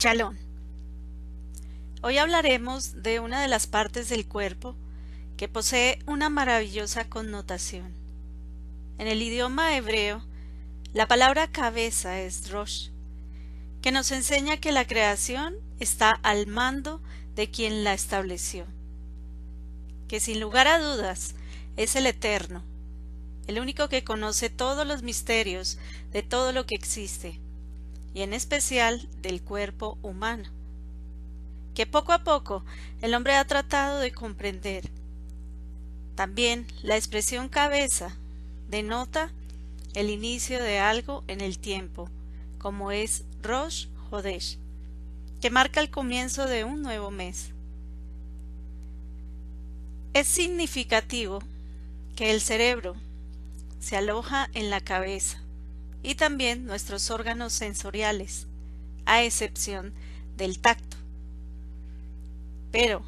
Chalón. Hoy hablaremos de una de las partes del cuerpo que posee una maravillosa connotación. En el idioma hebreo, la palabra cabeza es rosh, que nos enseña que la creación está al mando de quien la estableció, que sin lugar a dudas es el Eterno, el único que conoce todos los misterios de todo lo que existe, y en especial del cuerpo humano que poco a poco el hombre ha tratado de comprender. También la expresión cabeza denota el inicio de algo en el tiempo, como es Rosh Hodesh, que marca el comienzo de un nuevo mes. Es significativo que el cerebro se aloja en la cabeza y también nuestros órganos sensoriales, a excepción del tacto. Pero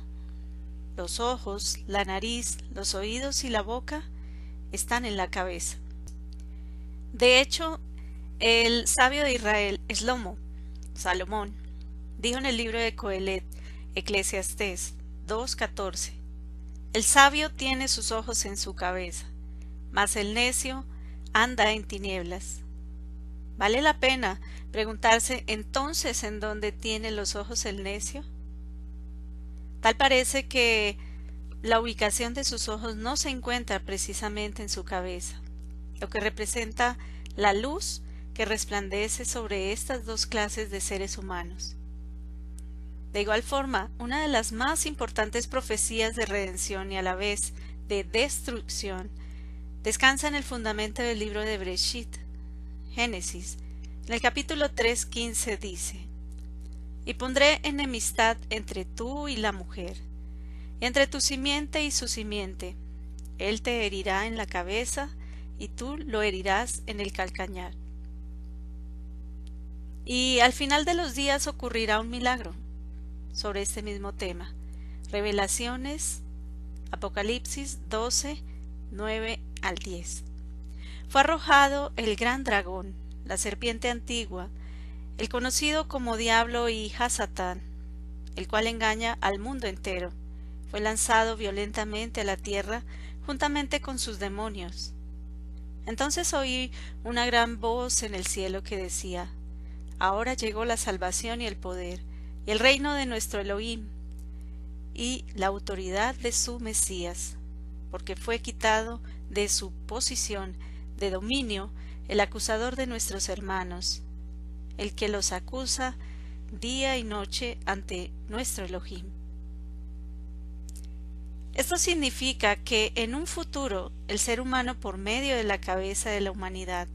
los ojos, la nariz, los oídos y la boca están en la cabeza. De hecho, el sabio de Israel, Eslomo, Salomón, dijo en el libro de Coelet, Eclesiastés 2.14, El sabio tiene sus ojos en su cabeza, mas el necio anda en tinieblas. ¿Vale la pena preguntarse entonces en dónde tiene los ojos el necio? Tal parece que la ubicación de sus ojos no se encuentra precisamente en su cabeza, lo que representa la luz que resplandece sobre estas dos clases de seres humanos. De igual forma, una de las más importantes profecías de redención y a la vez de destrucción descansa en el fundamento del libro de Breshit, Génesis. En el capítulo 3.15 dice, y pondré enemistad entre tú y la mujer, entre tu simiente y su simiente. Él te herirá en la cabeza, y tú lo herirás en el calcañar. Y al final de los días ocurrirá un milagro sobre este mismo tema. Revelaciones, Apocalipsis 12, 9 al 10. Fue arrojado el gran dragón, la serpiente antigua, el conocido como Diablo y Hasatán, el cual engaña al mundo entero, fue lanzado violentamente a la tierra juntamente con sus demonios. Entonces oí una gran voz en el cielo que decía, Ahora llegó la salvación y el poder, y el reino de nuestro Elohim, y la autoridad de su Mesías, porque fue quitado de su posición de dominio el acusador de nuestros hermanos, el que los acusa día y noche ante nuestro Elohim. Esto significa que en un futuro el ser humano por medio de la cabeza de la humanidad,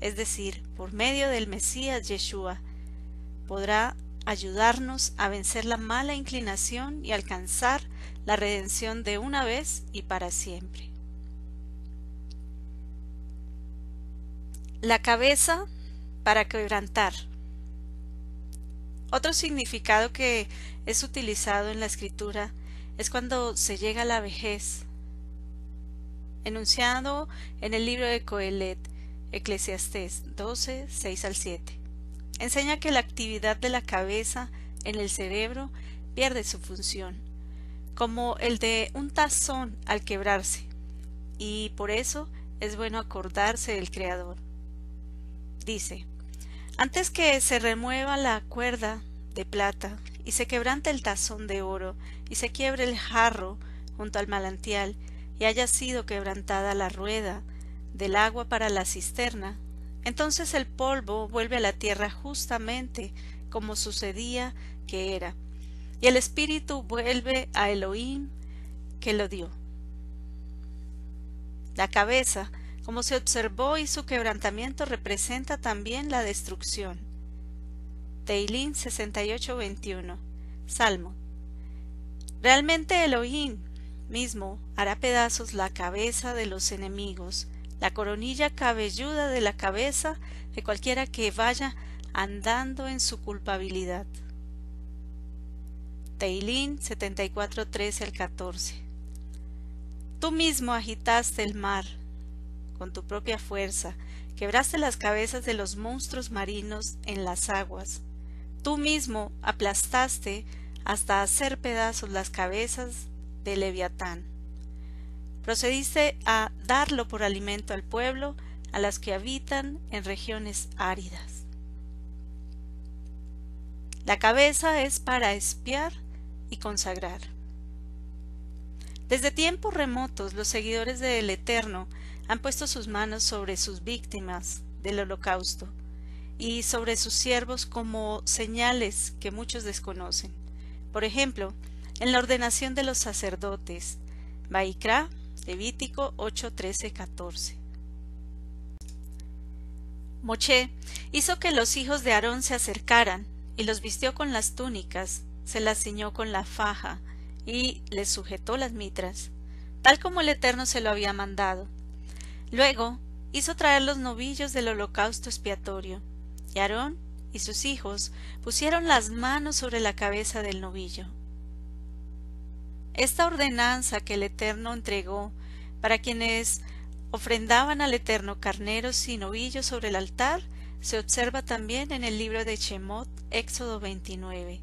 es decir, por medio del Mesías Yeshua, podrá ayudarnos a vencer la mala inclinación y alcanzar la redención de una vez y para siempre. La cabeza para quebrantar. Otro significado que es utilizado en la escritura es cuando se llega a la vejez, enunciado en el libro de Coelet, Eclesiastés 12, 6 al 7. Enseña que la actividad de la cabeza en el cerebro pierde su función, como el de un tazón al quebrarse, y por eso es bueno acordarse del Creador. Dice, antes que se remueva la cuerda de plata y se quebrante el tazón de oro y se quiebre el jarro junto al manantial y haya sido quebrantada la rueda del agua para la cisterna, entonces el polvo vuelve a la tierra justamente como sucedía que era, y el espíritu vuelve a Elohim que lo dio. La cabeza como se observó y su quebrantamiento representa también la destrucción. Teilín 68:21 Salmo Realmente Elohim mismo hará pedazos la cabeza de los enemigos, la coronilla cabelluda de la cabeza de cualquiera que vaya andando en su culpabilidad. Teilín 74:13 al 14 Tú mismo agitaste el mar, con tu propia fuerza, quebraste las cabezas de los monstruos marinos en las aguas. tú mismo aplastaste hasta hacer pedazos las cabezas de Leviatán. Procediste a darlo por alimento al pueblo, a las que habitan en regiones áridas. La cabeza es para espiar y consagrar. Desde tiempos remotos los seguidores del Eterno han puesto sus manos sobre sus víctimas del holocausto y sobre sus siervos como señales que muchos desconocen. Por ejemplo, en la ordenación de los sacerdotes, Baikra, Levítico 8, 13, 14. Moché hizo que los hijos de Aarón se acercaran y los vistió con las túnicas, se las ciñó con la faja y les sujetó las mitras, tal como el Eterno se lo había mandado. Luego hizo traer los novillos del holocausto expiatorio, y Aarón y sus hijos pusieron las manos sobre la cabeza del novillo. Esta ordenanza que el Eterno entregó para quienes ofrendaban al Eterno carneros y novillos sobre el altar se observa también en el libro de Shemot, Éxodo 29.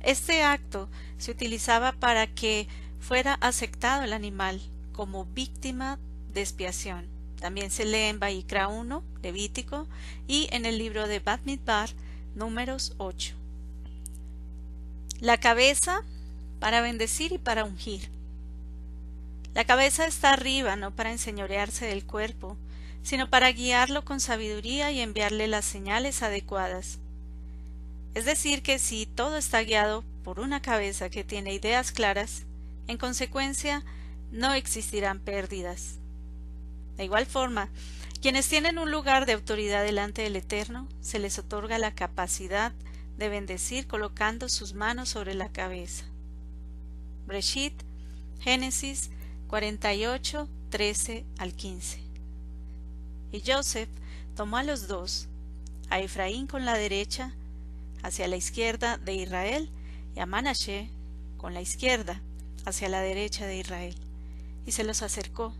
Este acto se utilizaba para que fuera aceptado el animal como víctima expiación. También se lee en Baikra 1, Levítico, y en el libro de Bat números 8. La cabeza para bendecir y para ungir. La cabeza está arriba no para enseñorearse del cuerpo, sino para guiarlo con sabiduría y enviarle las señales adecuadas. Es decir, que si todo está guiado por una cabeza que tiene ideas claras, en consecuencia no existirán pérdidas. De igual forma, quienes tienen un lugar de autoridad delante del Eterno, se les otorga la capacidad de bendecir colocando sus manos sobre la cabeza. Breshit, Génesis 48, 13 al 15. Y Joseph tomó a los dos, a Efraín con la derecha, hacia la izquierda de Israel, y a Manashe con la izquierda, hacia la derecha de Israel, y se los acercó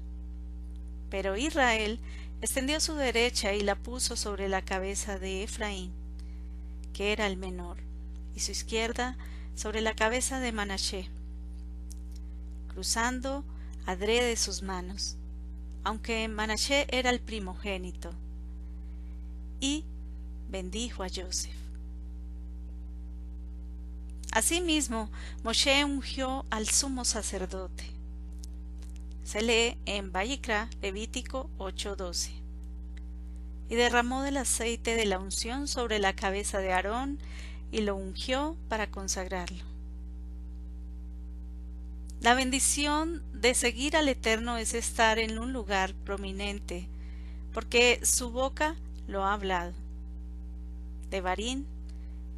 pero Israel extendió su derecha y la puso sobre la cabeza de Efraín, que era el menor, y su izquierda sobre la cabeza de Manashe, cruzando adrede sus manos, aunque Manashe era el primogénito, y bendijo a Joseph. Asimismo, Moshe ungió al sumo sacerdote, se lee en Vallicra, Levítico 8:12. Y derramó del aceite de la unción sobre la cabeza de Aarón y lo ungió para consagrarlo. La bendición de seguir al Eterno es estar en un lugar prominente, porque su boca lo ha hablado. De Barín,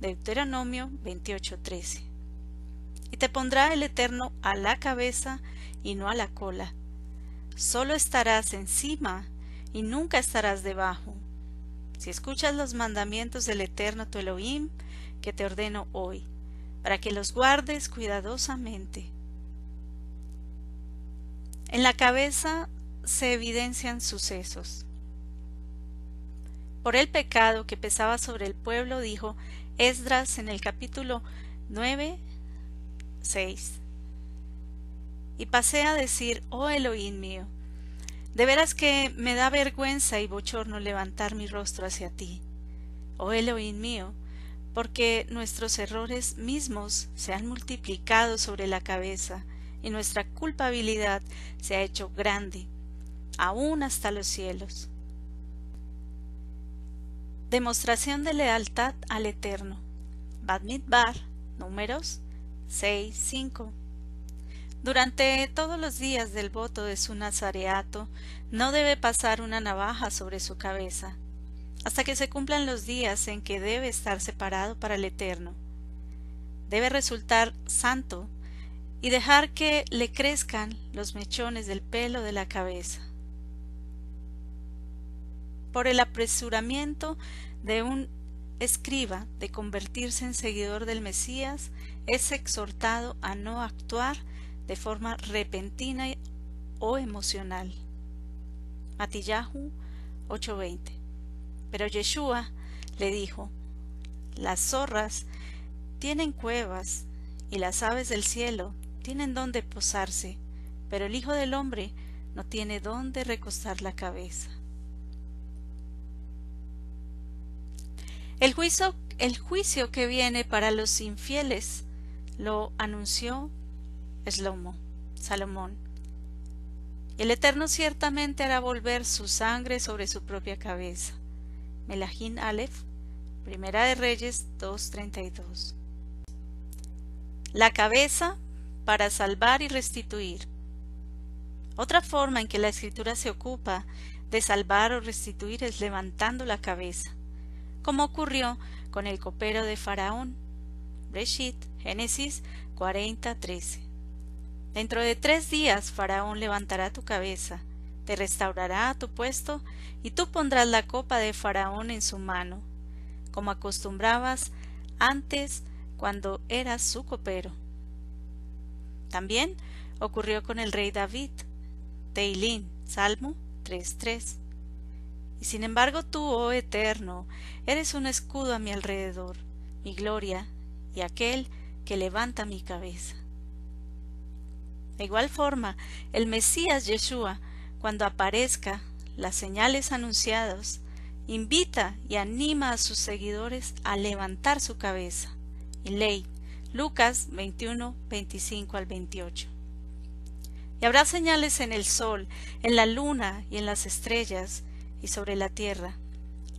Deuteronomio 28:13. Y te pondrá el Eterno a la cabeza y no a la cola. Solo estarás encima y nunca estarás debajo. Si escuchas los mandamientos del Eterno tu Elohim, que te ordeno hoy, para que los guardes cuidadosamente. En la cabeza se evidencian sucesos. Por el pecado que pesaba sobre el pueblo, dijo Esdras en el capítulo 9, 6 y pasé a decir, oh Elohim mío, de veras que me da vergüenza y bochorno levantar mi rostro hacia ti, oh Elohim mío, porque nuestros errores mismos se han multiplicado sobre la cabeza y nuestra culpabilidad se ha hecho grande, aún hasta los cielos. Demostración de lealtad al Eterno. Badmidbar, números 6, 5. Durante todos los días del voto de su nazareato no debe pasar una navaja sobre su cabeza, hasta que se cumplan los días en que debe estar separado para el Eterno. Debe resultar santo y dejar que le crezcan los mechones del pelo de la cabeza. Por el apresuramiento de un escriba de convertirse en seguidor del Mesías, es exhortado a no actuar de forma repentina o emocional. Matillahu 8:20. Pero Yeshua le dijo, las zorras tienen cuevas y las aves del cielo tienen donde posarse, pero el Hijo del Hombre no tiene donde recostar la cabeza. El juicio, el juicio que viene para los infieles lo anunció Eslomo, Salomón. El Eterno ciertamente hará volver su sangre sobre su propia cabeza. Melahín Aleph, Primera de Reyes 2.32. La cabeza para salvar y restituir. Otra forma en que la escritura se ocupa de salvar o restituir es levantando la cabeza, como ocurrió con el copero de Faraón. Breshit, Génesis 40.13. Dentro de tres días Faraón levantará tu cabeza, te restaurará a tu puesto, y tú pondrás la copa de Faraón en su mano, como acostumbrabas antes cuando eras su copero. También ocurrió con el rey David. Teilín, Salmo 3.3. Y sin embargo tú, oh Eterno, eres un escudo a mi alrededor, mi gloria y aquel que levanta mi cabeza. De igual forma, el Mesías Yeshua, cuando aparezca, las señales anunciadas, invita y anima a sus seguidores a levantar su cabeza. Y ley, Lucas 21, 25 al 28. Y habrá señales en el sol, en la luna y en las estrellas, y sobre la tierra.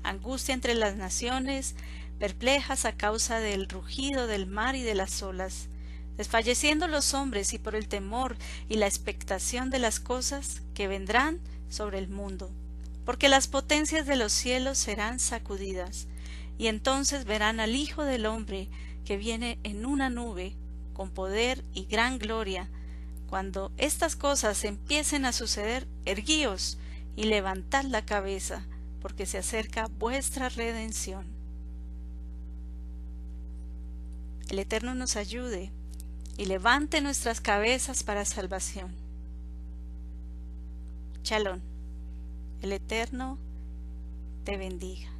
Angustia entre las naciones, perplejas a causa del rugido del mar y de las olas, desfalleciendo los hombres y por el temor y la expectación de las cosas que vendrán sobre el mundo, porque las potencias de los cielos serán sacudidas, y entonces verán al Hijo del hombre que viene en una nube con poder y gran gloria. Cuando estas cosas empiecen a suceder, erguíos y levantad la cabeza, porque se acerca vuestra redención. El Eterno nos ayude y levante nuestras cabezas para salvación. Chalón, el Eterno te bendiga.